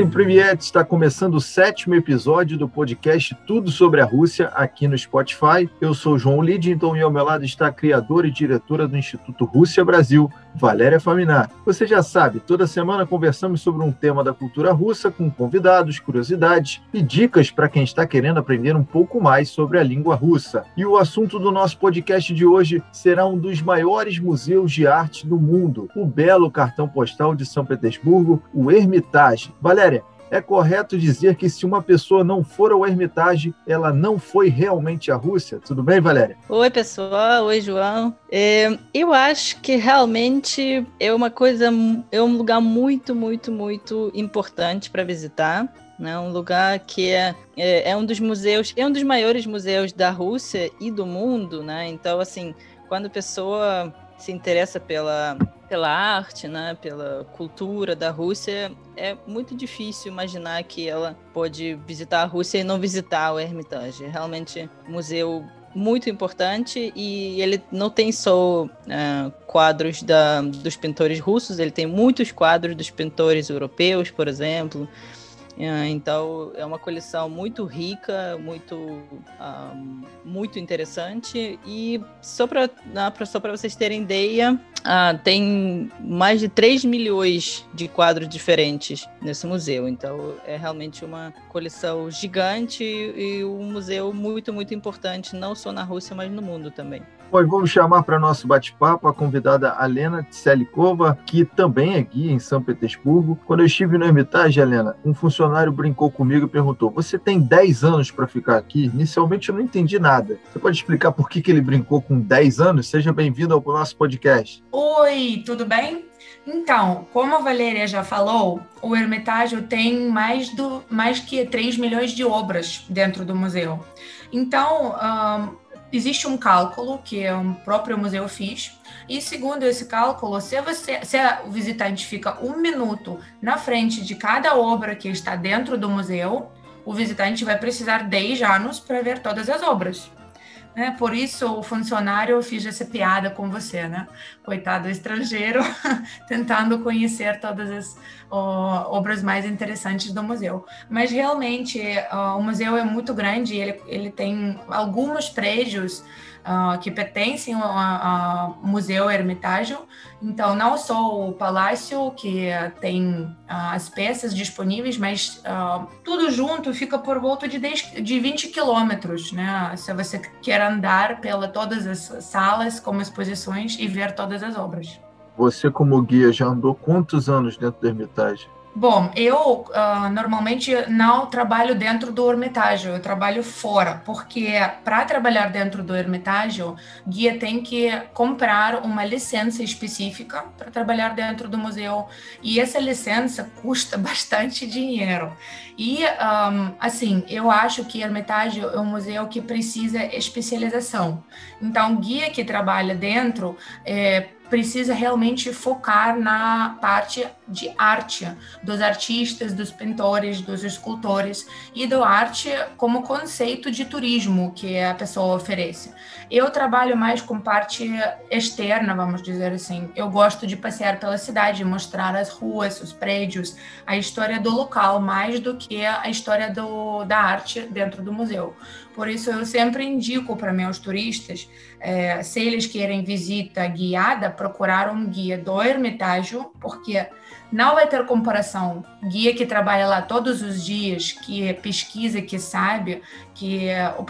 Sem Priviet está começando o sétimo episódio do podcast Tudo sobre a Rússia aqui no Spotify. Eu sou João Lidington e ao meu lado está a criadora e diretora do Instituto Rússia Brasil, Valéria Faminar. Você já sabe, toda semana conversamos sobre um tema da cultura russa com convidados, curiosidades e dicas para quem está querendo aprender um pouco mais sobre a língua russa. E o assunto do nosso podcast de hoje será um dos maiores museus de arte do mundo, o belo cartão postal de São Petersburgo, o Hermitage. Valéria, Valéria, é correto dizer que se uma pessoa não for ao Hermitage, ela não foi realmente à Rússia? Tudo bem, Valéria? Oi, pessoal. Oi, João. É, eu acho que realmente é uma coisa, é um lugar muito, muito, muito importante para visitar. Né? Um lugar que é, é, é um dos museus, é um dos maiores museus da Rússia e do mundo, né? Então, assim, quando a pessoa se interessa pela, pela arte, né, pela cultura da Rússia, é muito difícil imaginar que ela pode visitar a Rússia e não visitar o Hermitage. É realmente um museu muito importante e ele não tem só uh, quadros da, dos pintores russos, ele tem muitos quadros dos pintores europeus, por exemplo. É, então é uma coleção muito rica, muito, uh, muito interessante. E só para só vocês terem ideia, uh, tem mais de 3 milhões de quadros diferentes nesse museu. Então é realmente uma coleção gigante e um museu muito, muito importante, não só na Rússia, mas no mundo também. Bom, vamos chamar para nosso bate-papo a convidada Alena Tselikova, que também é guia em São Petersburgo. Quando eu estive no Hermitage, Helena, um funcionário brincou comigo e perguntou: Você tem 10 anos para ficar aqui? Inicialmente eu não entendi nada. Você pode explicar por que, que ele brincou com 10 anos? Seja bem-vindo ao nosso podcast. Oi, tudo bem? Então, como a Valéria já falou, o Hermitage tem mais, do, mais que 3 milhões de obras dentro do museu. Então, um, existe um cálculo que o um próprio museu fez, e segundo esse cálculo, se, você, se o visitante fica um minuto na frente de cada obra que está dentro do museu, o visitante vai precisar 10 anos para ver todas as obras. Né? Por isso, o funcionário fez essa piada com você, né? Coitado estrangeiro, tentando conhecer todas as obras mais interessantes do museu. Mas realmente, o museu é muito grande, ele, ele tem alguns prédios uh, que pertencem ao, ao Museu Hermitage. Então, não só o palácio, que tem uh, as peças disponíveis, mas uh, tudo junto fica por volta de, 10, de 20 quilômetros, né? Se você quer andar pela todas as salas, como exposições e ver todas as obras. Você, como guia, já andou quantos anos dentro do Hermitage? Bom, eu uh, normalmente não trabalho dentro do Hermitage, eu trabalho fora, porque para trabalhar dentro do Hermitage, guia tem que comprar uma licença específica para trabalhar dentro do museu, e essa licença custa bastante dinheiro. E, um, assim, eu acho que Hermitage é um museu que precisa especialização. Então, guia que trabalha dentro é, precisa realmente focar na parte de arte, dos artistas, dos pintores, dos escultores e do arte como conceito de turismo que a pessoa oferece. Eu trabalho mais com parte externa, vamos dizer assim. Eu gosto de passear pela cidade, mostrar as ruas, os prédios, a história do local, mais do que a história do, da arte dentro do museu. Por isso, eu sempre indico para meus turistas, é, se eles querem visita guiada, procurar um guia do Hermitágio, porque não vai ter comparação. Guia que trabalha lá todos os dias, que pesquisa, que sabe, que o,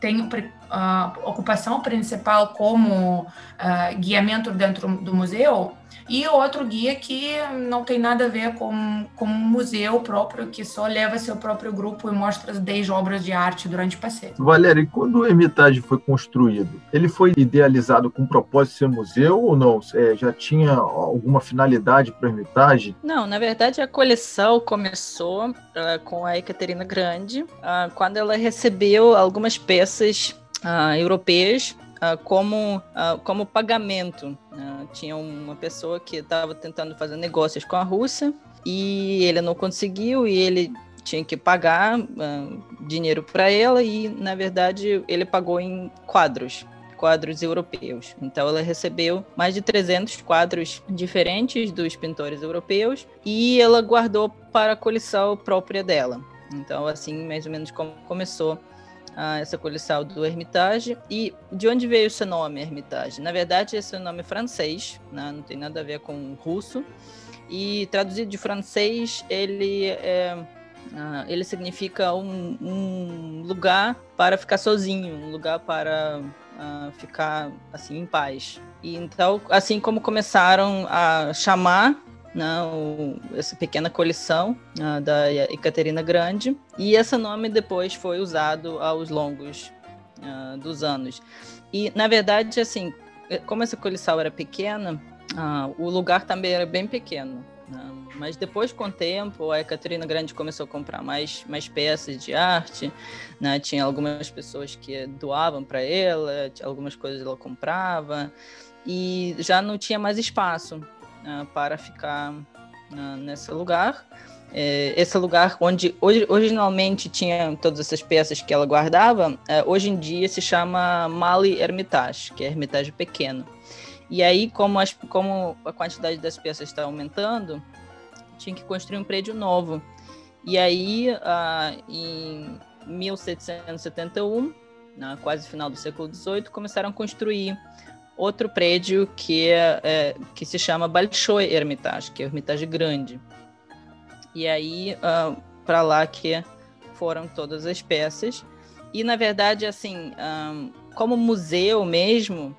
tem a ocupação principal como uh, guiamento dentro do museu, e outro guia que não tem nada a ver com, com um museu próprio, que só leva seu próprio grupo e mostra as 10 obras de arte durante o passeio. Valéria, e quando o Hermitage foi construído, ele foi idealizado com o propósito de ser museu ou não? É, já tinha alguma finalidade para o Hermitage? Não, na verdade a coleção começou uh, com a Ekaterina Grande, uh, quando ela recebeu algumas peças uh, europeias uh, como, uh, como pagamento. Uh, tinha uma pessoa que estava tentando fazer negócios com a Rússia e ele não conseguiu e ele tinha que pagar dinheiro para ela e, na verdade, ele pagou em quadros. quadros europeus. Então ela recebeu mais de 300 quadros diferentes dos pintores europeus e ela guardou para a coleção própria dela. Então assim, mais ou menos como começou ah, essa coleção do Hermitage. E de onde veio esse nome, Hermitage? Na verdade, esse é um nome francês, né? não tem nada a ver com russo. E traduzido de francês, ele é, uh, ele significa um, um, lugar para ficar sozinho, um lugar para uh, ficar assim em paz. E então, assim como começaram a chamar né, o, essa pequena coleção uh, da Ecaterina Grande, e esse nome depois foi usado aos longos uh, dos anos. E, na verdade, assim, como essa coleção era pequena, uh, o lugar também era bem pequeno. Né? Mas depois, com o tempo, a Catarina Grande começou a comprar mais, mais peças de arte. Né? Tinha algumas pessoas que doavam para ela, algumas coisas ela comprava. E já não tinha mais espaço uh, para ficar uh, nesse lugar. É, esse lugar onde originalmente tinha todas essas peças que ela guardava, é, hoje em dia se chama Mali Hermitage, que é Hermitage pequeno. E aí, como, as, como a quantidade das peças está aumentando, tinha que construir um prédio novo. E aí, uh, em 1771, na quase final do século XVIII, começaram a construir outro prédio que, é, é que se chama Bolshoi Hermitage, que é o Hermitage Grande. E aí, uh, ah, para lá que foram todas as peças. E, na verdade, assim, um, ah, como museu mesmo,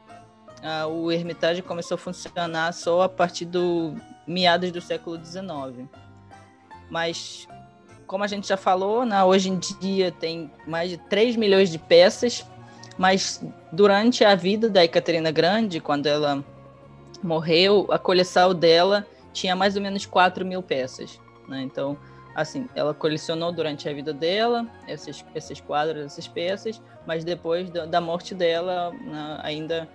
uh, o Hermitage começou a funcionar só a partir do meados do século XIX. Mas, como a gente já falou, né, hoje em dia tem mais de 3 milhões de peças, mas durante a vida da Ecaterina Grande, quando ela morreu, a coleção dela tinha mais ou menos 4 mil peças. Né? Então, assim, ela colecionou durante a vida dela esses, esses quadros, essas peças, mas depois da, da morte dela, né, ainda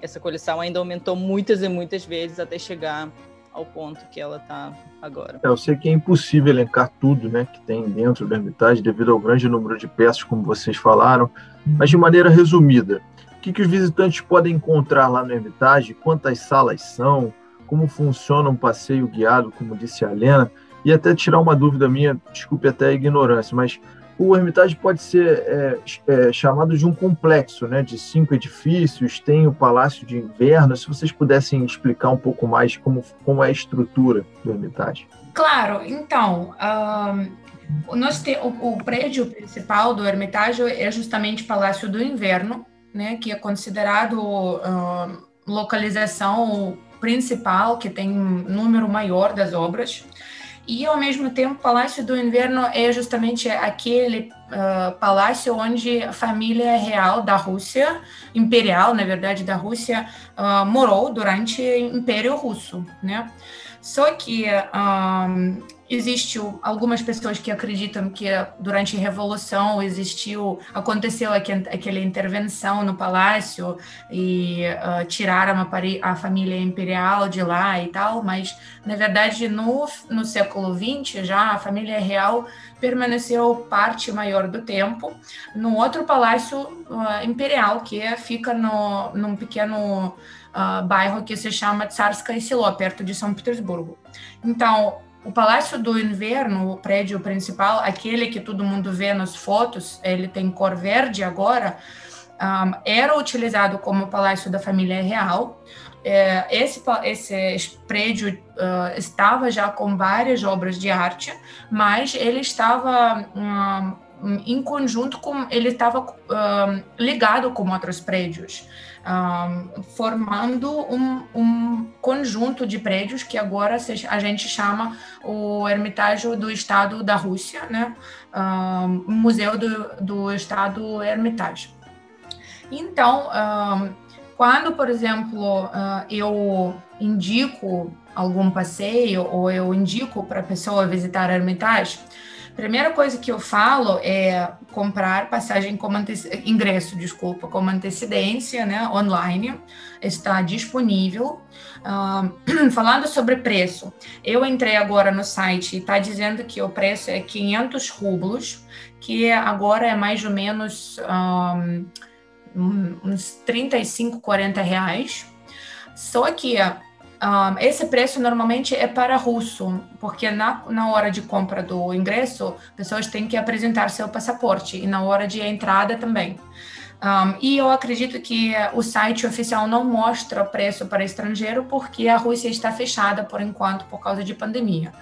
essa coleção ainda aumentou muitas e muitas vezes até chegar ao ponto que ela está agora. É, eu sei que é impossível elencar tudo né, que tem dentro da Hermitage devido ao grande número de peças, como vocês falaram, mas de maneira resumida, o que, que os visitantes podem encontrar lá no Hermitage, quantas salas são, como funciona um passeio guiado, como disse a Helena, e até tirar uma dúvida minha, desculpe até a ignorância, mas o Hermitage pode ser é, é, chamado de um complexo né, de cinco edifícios, tem o Palácio de Inverno. Se vocês pudessem explicar um pouco mais como, como é a estrutura do Hermitage. Claro, então, um, nós te, o, o, prédio principal do Hermitage é justamente o Palácio do Inverno, né, que é considerado uh, localização principal, que tem um número maior das obras. E, ao mesmo tempo, o Palácio do Inverno é justamente aquele uh, palácio onde a família real da Rússia, imperial, na verdade, da Rússia, uh, morou durante o Império Russo, né? Só que um, existiu algumas pessoas que acreditam que durante a revolução existiu aconteceu aquela intervenção no palácio e uh, tiraram a, a, família imperial de lá e tal mas na verdade no, no século XX já a família real permaneceu parte maior do tempo no outro palácio uh, imperial que fica no num pequeno uh, bairro que se chama Tsarskaya Selo perto de São Petersburgo. Então o Palácio do Inverno, o prédio principal, aquele que todo mundo vê nas fotos, ele tem cor verde agora, um, era utilizado como Palácio da Família Real. É, esse, esse prédio uh, estava já com várias obras de arte, mas ele estava um, em conjunto com, ele estava uh, ligado com outros prédios um, formando um, um, conjunto de prédios que agora a gente chama o Hermitage do Estado da Rússia, né? Um, Museu do, do Estado Hermitage. Então, quando, por exemplo, eu indico algum passeio ou eu indico para a pessoa visitar Hermitage, Primeira coisa que eu falo é comprar passagem como ingresso, desculpa, como antecedência, né, online, está disponível. Uh, falando sobre preço, eu entrei agora no site e está dizendo que o preço é 500 rublos, que agora é mais ou menos um, uns 35, 40 reais. Só que um, esse preço normalmente é para russo, porque na, na hora de compra do ingresso, pessoas têm que apresentar seu passaporte e na hora de entrada também. Um, e eu acredito que o site oficial não mostra preço para estrangeiro porque a Rússia está fechada por enquanto por causa de pandemia.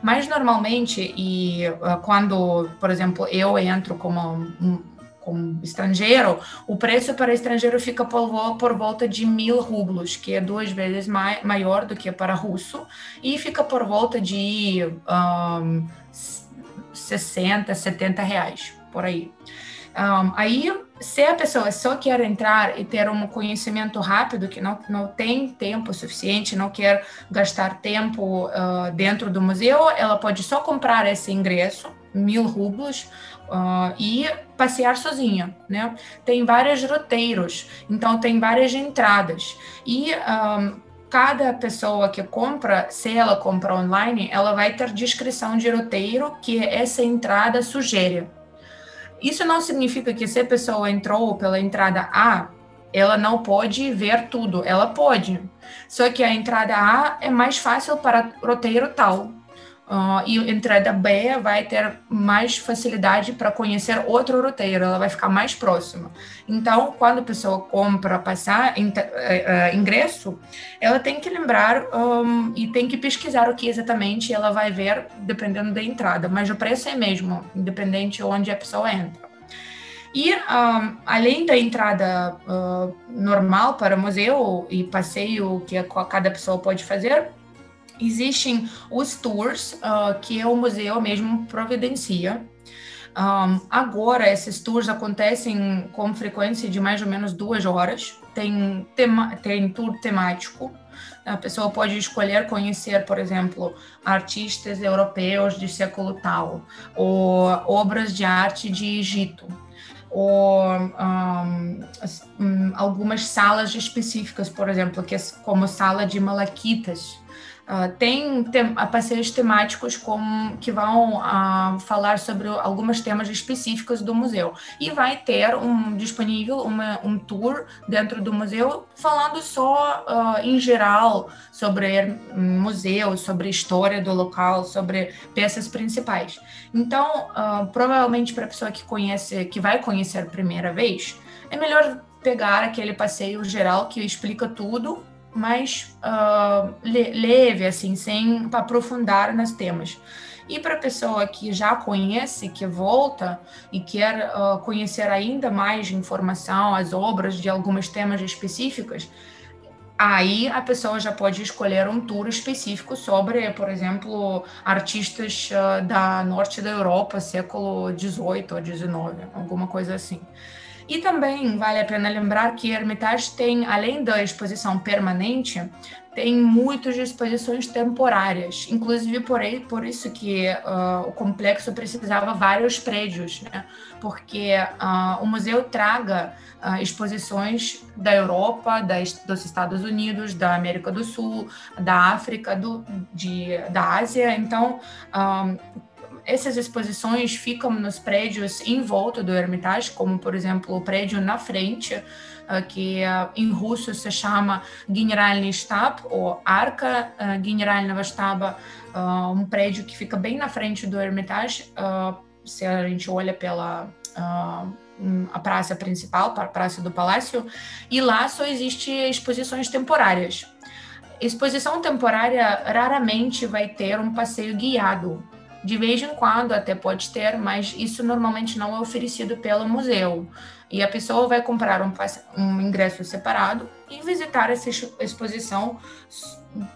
Mas normalmente, e uh, quando, por exemplo, eu entro como como estrangeiro, o preço para estrangeiro fica por, volta de mil rublos, que é duas vezes mai, maior do que para russo, e fica por volta de um, 60, 70 reais, por aí. Um, aí, se a pessoa só quer entrar e ter um conhecimento rápido, que não, não tem tempo suficiente, não quer gastar tempo uh, dentro do museu, ela pode só comprar esse ingresso, mil rublos, uh, e passear sozinha, né? Tem vários roteiros, então tem várias entradas. E um, cada pessoa que compra, se ela compra online, ela vai ter descrição de roteiro que essa entrada sugere. Isso não significa que se a pessoa entrou pela entrada A, ela não pode ver tudo. Ela pode. Só que a entrada A é mais fácil para roteiro tal. Uh, e entrada B vai ter mais facilidade para conhecer outro roteiro, ela vai ficar mais próxima. Então, quando a pessoa compra passar uh, uh, ingresso, ela tem que lembrar um, e tem que pesquisar o que exatamente ela vai ver, dependendo da entrada. Mas o preço é mesmo, independente de onde a pessoa entra. E um, além da entrada normal para museu e passeio que cada pessoa pode fazer, Existem os tours uh, que o museu mesmo providencia. Um, agora, esses tours acontecem com frequência de mais ou menos duas horas. Tem, tema, tem tour temático. A pessoa pode escolher conhecer, por exemplo, artistas europeus de século tal, ou obras de arte de Egito, ou um, algumas salas específicas, por exemplo, que é como sala de malaquitas, Uh, tem, tem passeios temáticos que vão uh, falar sobre alguns temas específicos do museu. E vai ter um disponível uma, um tour dentro do museu falando só uh, em geral sobre museu, sobre história do local, sobre peças principais. Então, provavelmente para a pessoa que conhece, que vai conhecer a primeira vez, é melhor pegar aquele passeio geral que explica tudo mais uh, leve, assim, sem aprofundar nos temas. E para a pessoa que já conhece, que volta e quer uh, conhecer ainda mais informação, as obras de alguns temas específicos, aí a pessoa já pode escolher um tour específico sobre, por exemplo, artistas uh, da norte da Europa, século XVIII ou XIX, alguma coisa assim. E também vale a pena lembrar que Hermitage tem, além da exposição permanente, tem muitas exposições temporárias, inclusive por, por isso que uh, o complexo precisava vários prédios, né? porque uh, o museu traga uh, exposições da Europa, das, dos Estados Unidos, da América do Sul, da África, do, de, da Ásia, então essas exposições ficam nos prédios em volta do Hermitage, como, por exemplo, o prédio na frente, uh, que uh, em russo se chama Generalny Stab, ou Arca uh, Generalного Штаба, um prédio que fica bem na frente do Hermitage, se a gente olha pela a praça principal, a praça do palácio, e lá só existem exposições temporárias. Exposição temporária raramente vai ter um passeio guiado, de vez em quando até pode ter, mas isso normalmente não é oferecido pelo museu. E a pessoa vai comprar um, um ingresso separado e visitar essa exposição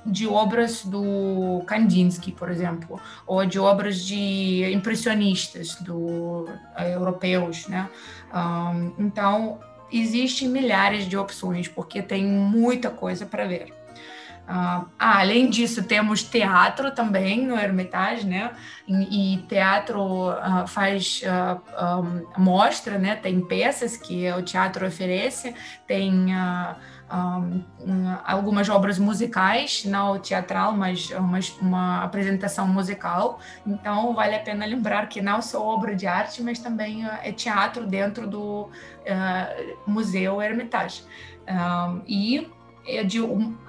de obras do Kandinsky, por exemplo, ou de obras de impressionistas do uh, europeus, né? Um, então existem milhares de opções porque tem muita coisa para ver. Uh, ah, além disso, temos teatro também no Hermitage, né? E, teatro uh, faz um, mostra, né? Tem peças que o teatro oferece, tem um, algumas obras musicais, não teatral, mas uma, uma, apresentação musical. Então, vale a pena lembrar que não só obra de arte, mas também é teatro dentro do Museu Hermitage. E é de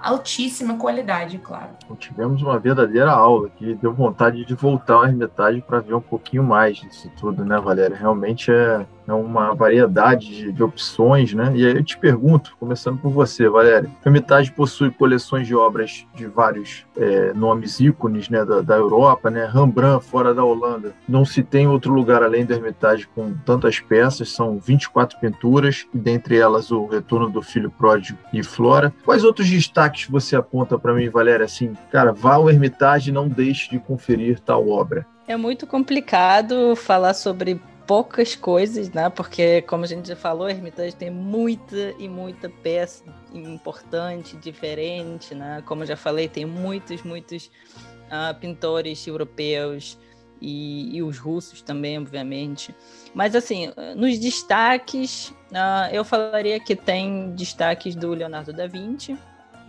altíssima qualidade, claro. Tivemos uma verdadeira aula que deu vontade de voltar ao Hermitage para ver um pouquinho mais disso tudo, né, Valéria? Realmente é é uma variedade de, de, opções, né? E aí eu te pergunto, começando por você, Valéria, o Hermitage possui coleções de obras de vários é, nomes ícones, né, da, da, Europa, né? Rembrandt, fora da Holanda. Não se tem outro lugar além do Hermitage com tantas peças, são 24 pinturas, e dentre elas o Retorno do Filho Pródigo e Flora. Quais outros destaques você aponta para mim, Valéria? Assim, cara, vá ao Hermitage e não deixe de conferir tal obra. É muito complicado falar sobre poucas coisas, né? Porque, como a gente já falou, Hermitage tem muita e muita peça importante, diferente, né? Como já falei, tem muitos, muitos uh, pintores europeus e, e, os russos também, obviamente. Mas, assim, nos destaques, uh, eu falaria que tem destaques do Leonardo da Vinci,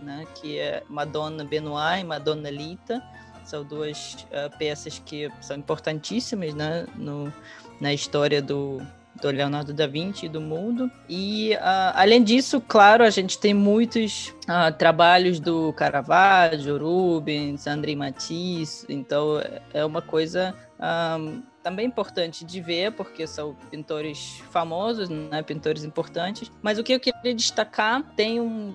né? Que é Madonna Benoit e Madonna Lita. São duas uh, peças que são importantíssimas, né? No, na história do, do Leonardo da Vinci e do mundo. E, uh, além disso, claro, a gente tem muitos uh, trabalhos do Caravaggio, Rubens, André Matisse, então é uma coisa um, ah, também importante de ver, porque são pintores famosos, né, pintores importantes. Mas o que eu queria destacar, tem um,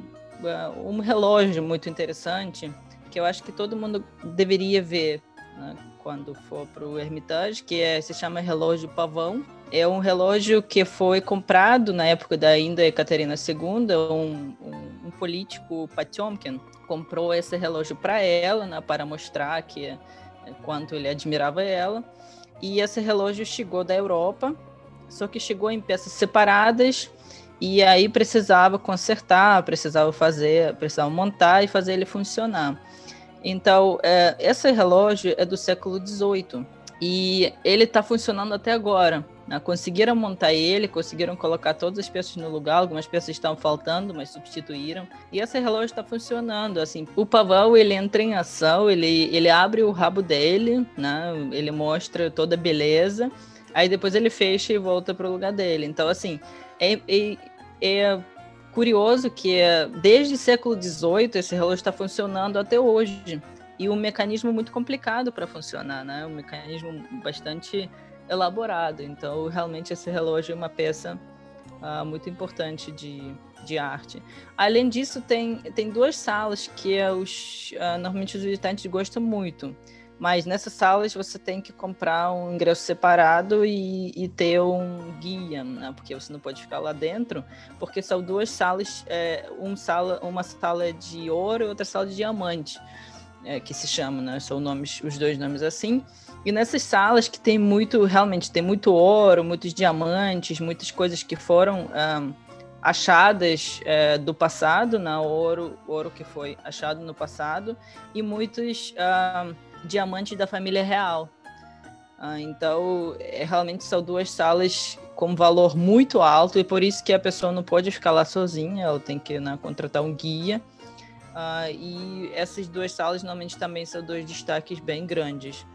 um relógio muito interessante, que eu acho que todo mundo deveria ver, né? Quando for para o Hermitage, que é, se chama relógio pavão. É um relógio que foi comprado na época da ainda Catarina II, um, um, um político Potemkin comprou esse relógio para ela, né, para mostrar que é, quanto ele admirava ela. E esse relógio chegou da Europa, só que chegou em peças separadas e aí precisava consertar, precisava fazer, precisava montar e fazer ele funcionar. Então, é, esse relógio é do século XVIII e ele está funcionando até agora. Né? Conseguiram montar ele, conseguiram colocar todas as peças no lugar, algumas peças estavam faltando, mas substituíram. E esse relógio está funcionando. Assim, o pavão ele entra em ação, ele, ele abre o rabo dele, né? ele mostra toda a beleza, aí depois ele fecha e volta para o lugar dele. Então, assim, é, é, é curioso que desde o século XVIII esse relógio está funcionando até hoje. E um mecanismo muito complicado para funcionar, né? Um mecanismo bastante elaborado. Então, realmente, esse relógio é uma peça uh, muito importante de, de arte. Além disso, tem, tem duas salas que os, uh, normalmente os visitantes gostam muito. Mas nessas salas você tem que comprar um ingresso separado e, e ter um guia, né? porque você não pode ficar lá dentro, porque são duas salas, é, um sala, uma sala de ouro e outra sala de diamante, é, que se chama, né? São nomes, os dois nomes assim. E nessas salas que tem muito, realmente tem muito ouro, muitos diamantes, muitas coisas que foram um, achadas é, do passado, né? ouro, ouro que foi achado no passado, e muitos um, diamantes da família real. Ah, então, é, realmente são duas salas com valor muito alto e por isso que a pessoa não pode ficar lá sozinha, ela tem que né, contratar um guia. Ah, e essas duas salas normalmente também são dois destaques bem grandes.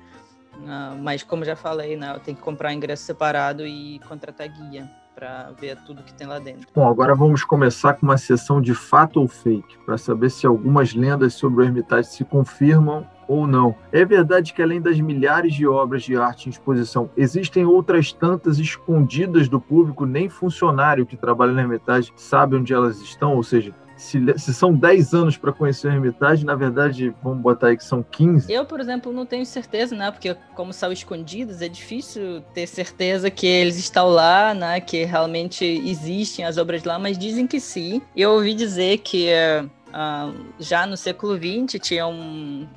Ah, mas como já falei, né, tem que comprar ingresso separado e contratar guia para ver tudo que tem lá dentro. Bom, agora vamos começar com uma sessão de fato ou fake, para saber se algumas lendas sobre o Hermitage se confirmam ou não. É verdade que, além das milhares de obras de arte em exposição, existem outras tantas escondidas do público, nem funcionário que trabalha na Hermitage sabe onde elas estão, ou seja, se, se, são 10 anos para conhecer a Hermitage, na verdade, vamos botar aí que são 15. Eu, por exemplo, não tenho certeza, né? Porque como são escondidos, é difícil ter certeza que eles estão lá, né? Que realmente existem as obras lá, mas dizem que sim. Eu ouvi dizer que Uh, já no século XX tinha um,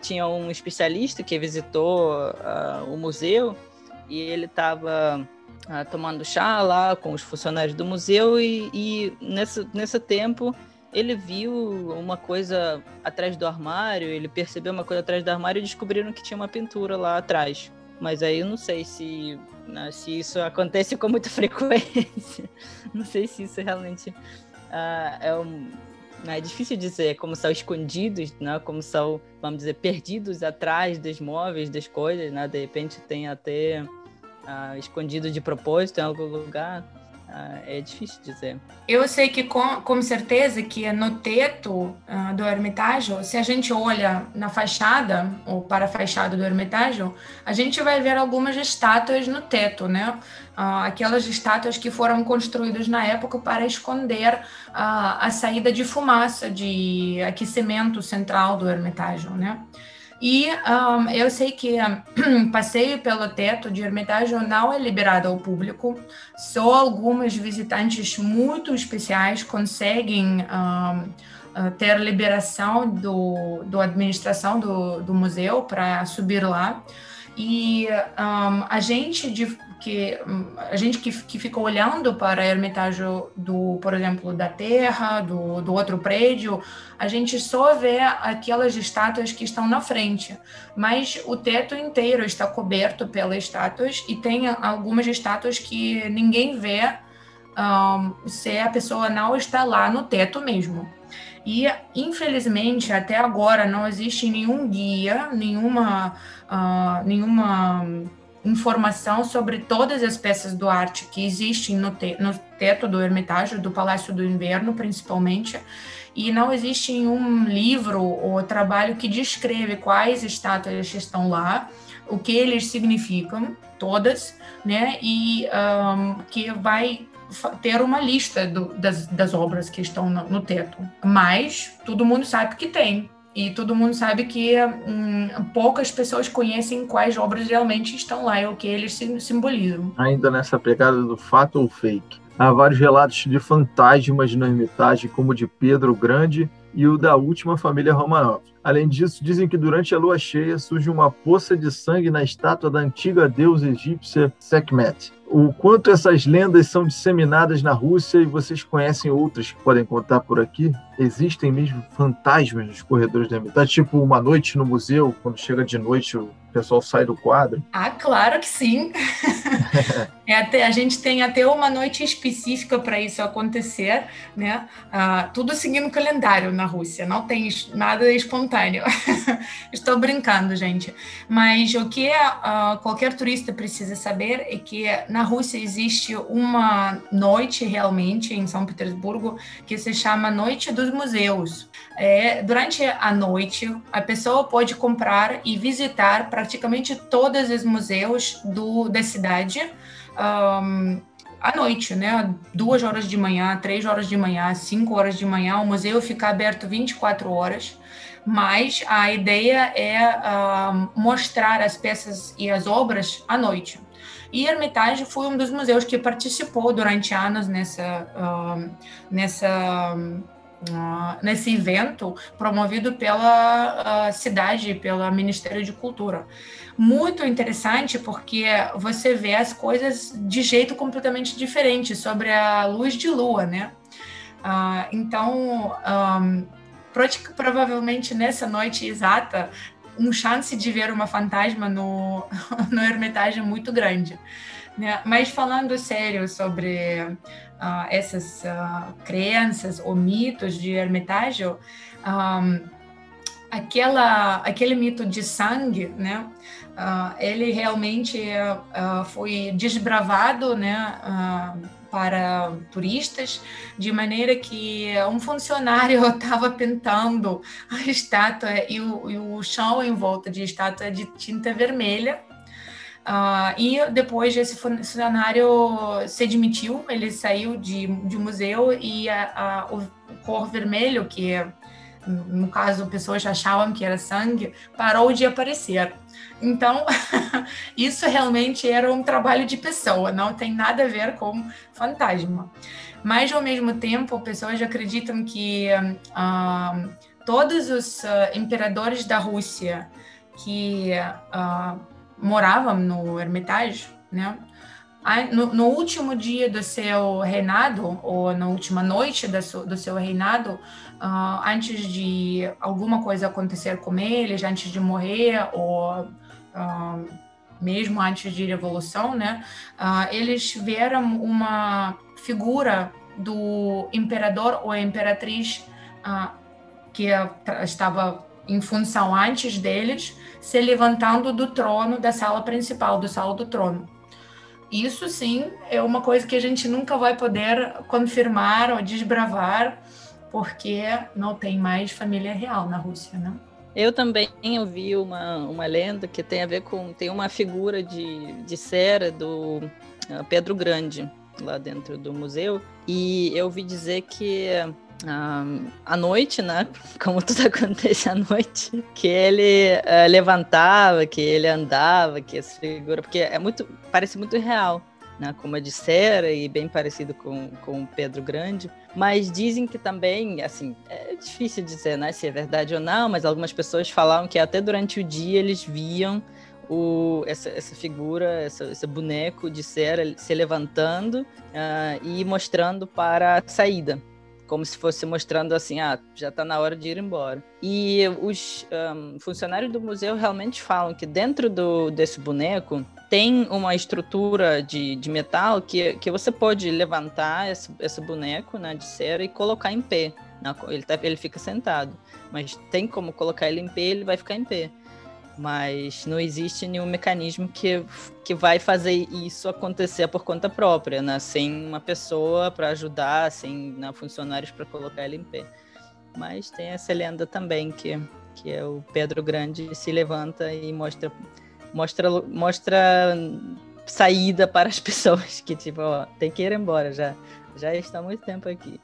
tinha um especialista que visitou uh, o museu e ele estava ah, tomando chá lá com os funcionários do museu e, e nesse, nesse tempo ele viu uma coisa atrás do armário, ele percebeu uma coisa atrás do armário e descobriram que tinha uma pintura lá atrás. Mas aí eu não sei se, né, se isso acontece com muita frequência. não sei se isso realmente uh, é um. É difícil dizer como são escondidos, né? como são, vamos dizer, perdidos atrás dos móveis, das coisas, né? De repente tem até uh, escondido de propósito em algum lugar. Ah, é difícil dizer. Eu sei que com, com certeza que no teto uh, do Hermitage, se a gente olha na fachada ou para a fachada do Hermitage, a gente vai ver algumas estátuas no teto, né? Uh, aquelas estátuas que foram construídas na época para esconder uh, a saída de fumaça de aquecimento central do Hermitage, né? E um, eu sei que um, passeio pelo teto de Hermitage não é liberado ao público, só algumas visitantes muito especiais conseguem um, ter liberação do, do administração do, do museu para subir lá. E a gente de, que a gente que, que fica olhando para a Hermitage do, por exemplo, da Terra, do, do outro prédio, a gente só vê aquelas estátuas que estão na frente, mas o teto inteiro está coberto pelas estátuas e tem algumas estátuas que ninguém vê um, se a pessoa não está lá no teto mesmo. E, infelizmente, até agora não existe nenhum guia, nenhuma, uh, nenhuma informação sobre todas as peças do arte que existem no, te no teto do Hermitage, do Palácio do Inverno, principalmente, e não existe um livro ou trabalho que descreve quais estátuas estão lá, o que eles significam, todas, né, e um, que vai ter uma lista do, das, das obras que estão no, no teto. Mas todo mundo sabe que tem, e todo mundo sabe que hum, poucas pessoas conhecem quais obras realmente estão lá e o que eles simbolizam. Ainda nessa pegada do fato ou fake. Há vários relatos de fantasmas na Hermitage, como o de Pedro Grande e o da última família Romanov. Além disso, dizem que durante a lua cheia surge uma poça de sangue na estátua da antiga deusa egípcia Sekhmet. O quanto essas lendas são disseminadas na Rússia e vocês conhecem outras que podem contar por aqui? Existem mesmo fantasmas nos corredores da Hermitage, tipo uma noite no museu, quando chega de noite pessoal sai do quadro? Ah, claro que sim. é até, a gente tem até uma noite específica para isso acontecer, né? Ah, tudo seguindo o calendário na Rússia, não tem nada espontâneo. Estou brincando, gente. Mas o que uh, qualquer turista precisa saber é que na Rússia existe uma noite realmente em São Petersburgo que se chama Noite dos Museus. É, durante a noite, a pessoa pode comprar e visitar praticamente todos os museus do, da cidade. Um, à noite, né? Duas horas de manhã, três horas de manhã, cinco horas de manhã, o museu fica aberto 24 horas. Mas a ideia é mostrar as peças e as obras à noite. E Hermitage foi um dos museus que participou durante anos nessa, nessa nesse evento promovido pela uh, cidade, pelo Ministério de Cultura. Muito interessante porque você vê as coisas de jeito completamente diferente sobre a luz de lua, né? Uh, então, um, provavelmente nessa noite exata, um chance de ver uma fantasma no, no Hermitage é muito grande. Né? Mas falando sério sobre uh, essas uh, crenças ou mitos de Hermitage, um, aquela, aquele mito de sangue, né? Uh, ele realmente foi desbravado, né? para turistas, de maneira que um funcionário estava pintando a estátua e o, e o chão em volta de estátua de tinta vermelha, Uh, e depois esse funcionário se demitiu, ele saiu de, de museu e a, a, o cor vermelho, que no caso pessoas achavam que era sangue, parou de aparecer. Então, isso realmente era um trabalho de pessoa, não tem nada a ver com fantasma. Mas, ao mesmo tempo, pessoas acreditam que uh, todos os uh, imperadores da Rússia que moravam no Hermitage, né? no, no, último dia do seu reinado, ou na última noite do, do seu reinado, uh, antes de alguma coisa acontecer com eles, antes de morrer, ou uh, mesmo antes de revolução, né, uh, eles viram uma figura do imperador ou imperatriz que estava em função antes deles, se levantando do trono da sala principal, do sala do trono. Isso sim é uma coisa que a gente nunca vai poder confirmar ou desbravar, porque não tem mais família real na Rússia, né? Eu também ouvi uma, uma lenda que tem a ver com. Tem uma figura de, de cera do uh, Pedro Grande lá dentro do museu, e eu ouvi dizer que à noite, né? Como tudo acontece à noite, que ele uh, levantava, que ele andava, que essa figura, porque é muito, parece muito real. Né, como a de cera e bem parecido com, com Pedro Grande, mas dizem que também, assim, é difícil dizer né, se é verdade ou não, mas algumas pessoas falavam que até durante o dia eles viam o, essa, essa figura, essa, esse boneco de cera se levantando uh, e mostrando para a saída como se fosse mostrando assim, ah, já está na hora de ir embora. E os um, funcionários do museu realmente falam que dentro do, desse boneco tem uma estrutura de, de metal que, que você pode levantar esse, esse boneco né, de cera e colocar em pé. Ele, tá, ele fica sentado, mas tem como colocar ele em pé, ele vai ficar em pé mas não existe nenhum mecanismo que, que vai fazer isso acontecer por conta própria, né? Sem uma pessoa para ajudar, sem né, funcionários para colocar ele em pé. Mas tem essa lenda também que que é o Pedro Grande se levanta e mostra mostra mostra saída para as pessoas que tipo, ó, tem que ir embora já. Já está muito tempo aqui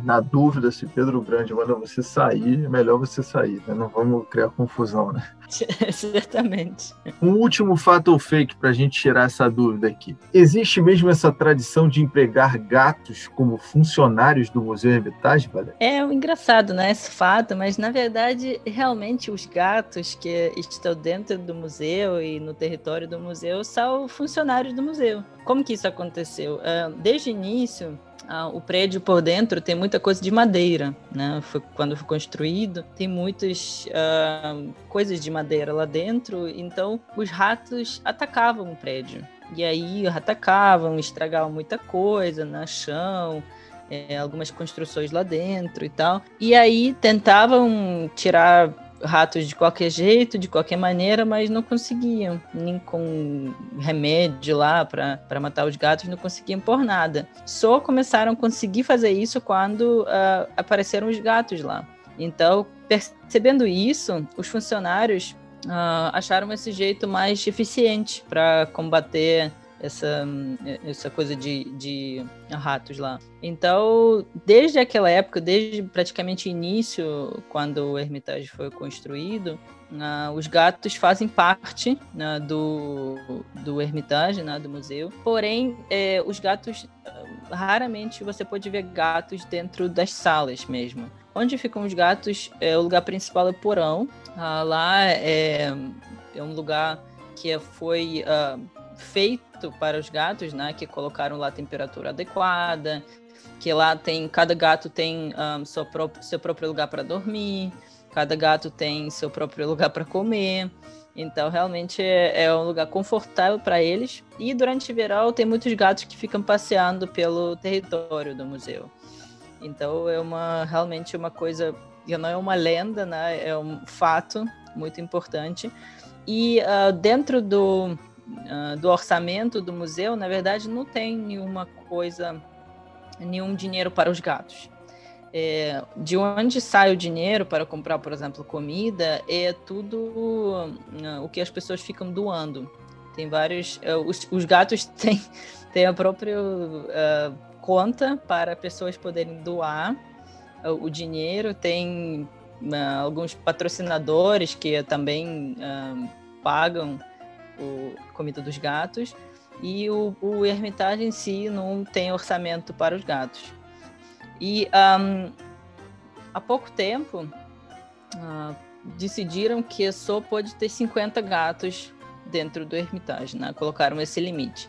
na dúvida se Pedro Grande manda você sair, é melhor você sair, né? Não vamos criar confusão, né? Certamente. Um último fato ou fake para a gente tirar essa dúvida aqui. Existe mesmo essa tradição de empregar gatos como funcionários do Museu Hermitage, Valéria? É um engraçado, né, esse fato, mas na verdade, realmente os gatos que estão dentro do museu e no território do museu são funcionários do museu. Como que isso aconteceu? Desde o início, ah, o prédio por dentro tem muita coisa de madeira, né? Foi quando foi construído, tem muitas uh, coisas de madeira lá dentro, então os ratos atacavam o prédio. E aí atacavam, estragavam muita coisa no né? chão, é, algumas construções lá dentro e tal. E aí tentavam tirar ratos de qualquer jeito, de qualquer maneira, mas não conseguiam, nem com remédio lá para matar os gatos, não conseguiam por nada. Só começaram a conseguir fazer isso quando uh, apareceram os gatos lá. Então, percebendo isso, os funcionários uh, acharam esse jeito mais eficiente para combater essa, essa coisa de, de ratos lá. Então, desde aquela época, desde praticamente início, quando o Hermitage foi construído, uh, os gatos fazem parte uh, do, do Hermitage, né, do museu. Porém, é, os gatos, uh, raramente você pode ver gatos dentro das salas mesmo. Onde ficam os gatos, é, o lugar principal é o porão. lá é, é um lugar que foi feito para os gatos, né? Que colocaram lá a temperatura adequada, que lá tem cada gato tem um, seu, próprio, seu próprio lugar para dormir, cada gato tem seu próprio lugar para comer. Então, realmente é, é um lugar confortável para eles. E durante o verão, tem muitos gatos que ficam passeando pelo território do museu. Então, é uma realmente uma coisa, não é uma lenda, né? É um fato muito importante. E uh, dentro do, uh, do orçamento do museu, na verdade, não tem nenhuma coisa, nenhum dinheiro para os gatos. É, de onde sai o dinheiro para comprar, por exemplo, comida, é tudo uh, o que as pessoas ficam doando. Tem vários. Uh, os, os, gatos têm, têm a própria uh, conta para pessoas poderem doar o dinheiro. Tem alguns patrocinadores que também pagam o Comida dos Gatos, e o, o Hermitage em si não tem orçamento para os gatos. E um, há pouco tempo uh, decidiram que só pode ter 50 gatos dentro do Hermitage, né? colocaram esse limite.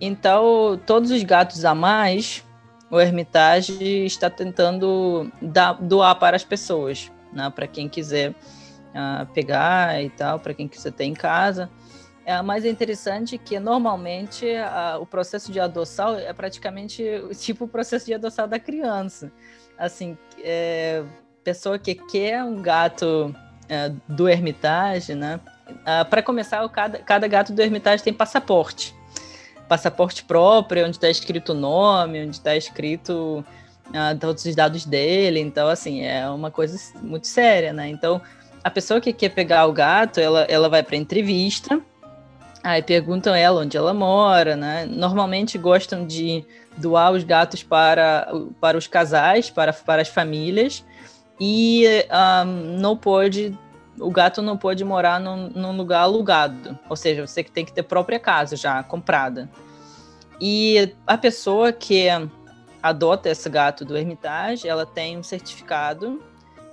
então, todos os gatos a mais, o Hermitage está tentando dar, doar para as pessoas, né? para quem quiser uh, pegar e tal, para quem quiser ter em casa. É, mas é interessante que normalmente a, o processo de adoção é praticamente tipo o processo de adoção da criança. Assim, é, pessoa que quer um gato é, do Hermitage, né? Ah, Para começar, cada, cada gato do Hermitage tem passaporte. Passaporte próprio, onde está escrito o nome, onde está escrito ah, todos os dados dele. Então, assim, é uma coisa muito séria, né? Então, a pessoa que quer pegar o gato, ela, ela vai para entrevista Aí perguntam ela onde ela mora, né? Normalmente gostam de doar os gatos para, para os casais, para, para as famílias, e um, não pode, o gato não pode morar num, num, lugar alugado, ou seja, você tem que ter própria casa já comprada. E a pessoa que adota esse gato do Hermitage, ela tem um certificado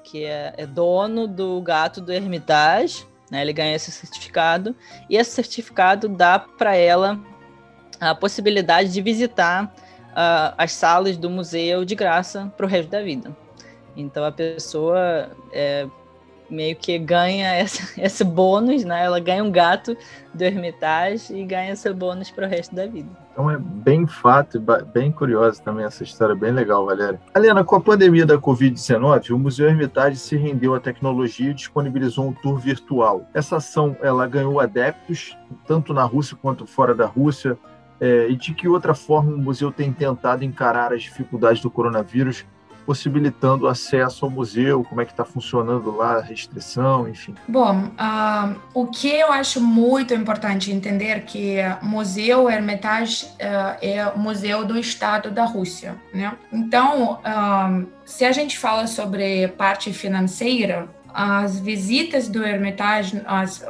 que é, é dono do gato do Hermitage, né? Ele ganha esse certificado e esse certificado dá para ela a possibilidade de visitar uh, as salas do museu de graça para o resto da vida. Então a pessoa é, meio que ganha essa, esse bônus, né? Ela ganha um gato do Hermitage e ganha esse bônus para o resto da vida. Então é bem fato bem curiosa também essa história, bem legal, Valéria. Helena, com a pandemia da Covid-19, o Museu Hermitage se rendeu à tecnologia e disponibilizou um tour virtual. Essa ação ela ganhou adeptos, tanto na Rússia quanto fora da Rússia. É, e de que outra forma o museu tem tentado encarar as dificuldades do coronavírus possibilitando acesso ao museu, como é que está funcionando lá a restrição, enfim. Bom, uh, o que eu acho muito importante entender que Museu Hermitage uh, é museu do Estado da Rússia, né? Então, uh, se a gente fala sobre parte financeira, as visitas do Hermitage, as,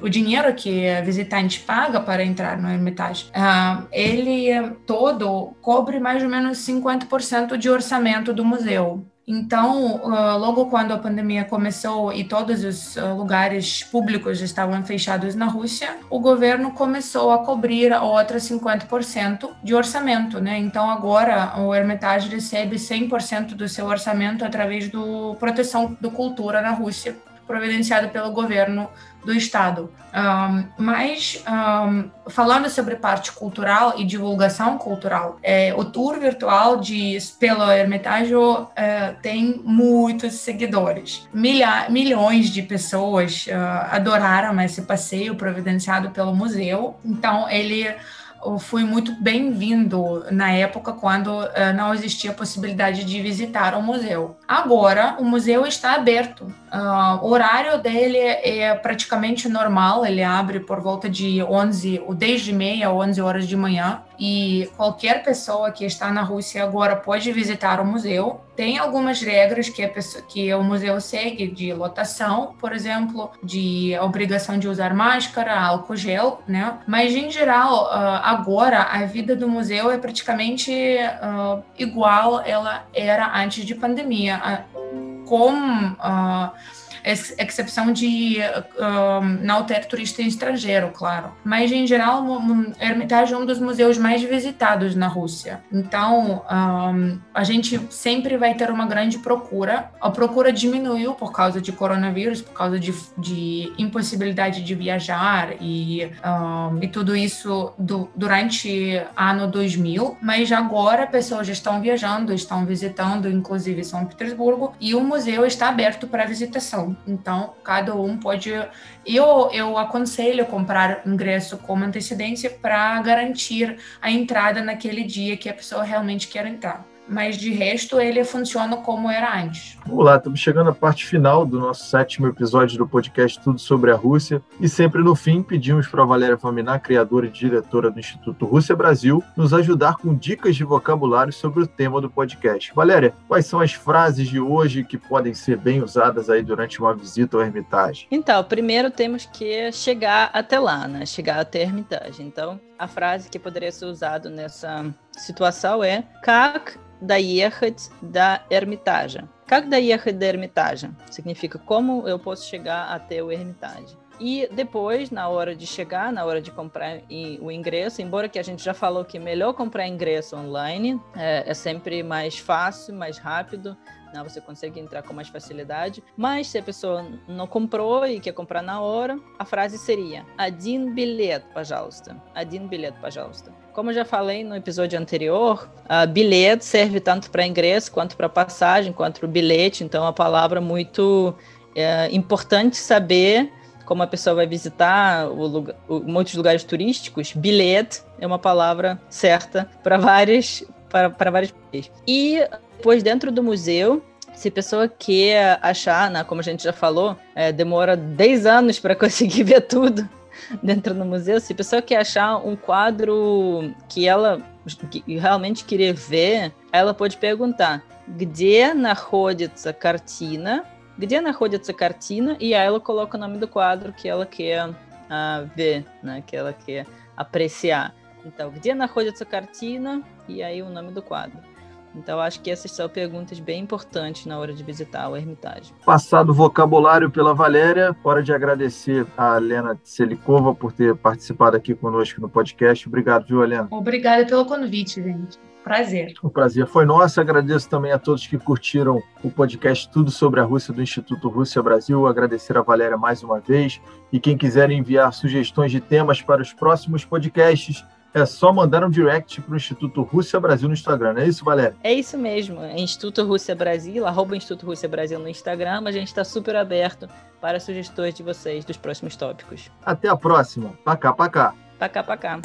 o dinheiro que a visitante paga para entrar no Hermitage, uh, ele todo cobre mais ou menos 50% de orçamento do museu. Então, uh, logo quando a pandemia começou e todos os uh, lugares públicos estavam fechados na Rússia, o governo começou a cobrir outros 50% de orçamento, né? Então, agora o Hermitage recebe 100% do seu orçamento através do proteção do cultura na Rússia, providenciado pelo governo do Estado. Um, mas, um, falando sobre parte cultural e divulgação cultural, é, o tour virtual de, pelo Hermitage é, tem muitos seguidores. Milha, milhões de pessoas uh, adoraram esse passeio providenciado pelo museu. Então, ele foi muito bem-vindo na época quando uh, não existia possibilidade de visitar o museu. Agora, o museu está aberto. Uh, o horário dele é praticamente normal, ele abre por volta de 11, ou desde meia a 11 horas de manhã e qualquer pessoa que está na Rússia agora pode visitar o museu. Tem algumas regras que, pessoa, que o museu segue de lotação, por exemplo, de obrigação de usar máscara, álcool gel, né? Mas em geral, uh, agora a vida do museu é praticamente uh, igual ela era antes de pandemia. Uh, exceção de um, não ter turista estrangeiro, claro. Mas, em geral, a Hermitage é um dos museus mais visitados na Rússia. Então, um, a gente sempre vai ter uma grande procura. A procura diminuiu por causa de coronavírus, por causa de, de impossibilidade de viajar e, um, e tudo isso do, durante ano 2000. Mas agora pessoas já estão viajando, estão visitando, inclusive São Petersburgo, e o museu está aberto para visitação. Então, cada um pode. Eu, eu aconselho comprar ingresso com antecedência para garantir a entrada naquele dia que a pessoa realmente quer entrar mas de resto ele funciona como era antes. Vamos lá, estamos chegando à parte final do nosso sétimo episódio do podcast Tudo sobre a Rússia e sempre no fim pedimos para a Valéria Vaminar, criadora e diretora do Instituto Rússia Brasil, nos ajudar com dicas de vocabulário sobre o tema do podcast. Valéria, quais são as frases de hoje que podem ser bem usadas aí durante uma visita ao Hermitage? Então, primeiro temos que chegar até lá, né? Chegar até a Hermitage. Então, a frase que poderia ser usada nessa situação é Как доехать до Эрмитажа. Как доехать до Эрмитажа? Significa como eu posso chegar até o Hermitage. E depois, na hora de chegar, na hora de comprar o ingresso, embora que a gente já falou que é melhor comprar ingresso online, é, é sempre mais fácil, mais rápido, né? Você consegue entrar com mais facilidade. Mas se a pessoa não comprou e quer comprar na hora, a frase seria: Один билет, пожалуйста. Один билет, пожалуйста. Como eu já falei no episódio anterior, uh, bilhete serve tanto para ingresso quanto para passagem, quanto para bilhete. Então, é uma palavra muito é, importante saber como a pessoa vai visitar o lugar, o, muitos lugares turísticos. Bilhete é uma palavra certa para várias para, para vários países. E depois, dentro do museu, se a pessoa quer achar, né, como a gente já falou, é, demora 10 anos para conseguir ver tudo dentro do museu. Se a pessoa quer achar um quadro que ela que realmente querer ver, ela pode perguntar: где находится картина? Где находится картина? E aí ela coloca o nome do quadro que ela quer uh, ver, né, que ela quer apreciar. Então, где находится картина? E aí o nome do quadro. Então, acho que essas são perguntas bem importantes na hora de visitar o Hermitage. Passado o vocabulário pela Valéria, hora de agradecer a Helena Selikova por ter participado aqui conosco no podcast. Obrigado, viu, Helena? Obrigada pelo convite, gente. Prazer. O prazer foi nosso. Agradeço também a todos que curtiram o podcast Tudo sobre a Rússia do Instituto Rússia Brasil. Agradecer a Valéria mais uma vez. E quem quiser enviar sugestões de temas para os próximos podcasts, é só mandar um direct para o Instituto Rússia Brasil no Instagram, não é isso, Valéria? É isso mesmo. É Instituto Rússia Brasil, arroba Instituto Rússia Brasil no Instagram. A gente está super aberto para sugestões de vocês dos próximos tópicos. Até a próxima. Pacá, pacá. Pacá, pacá.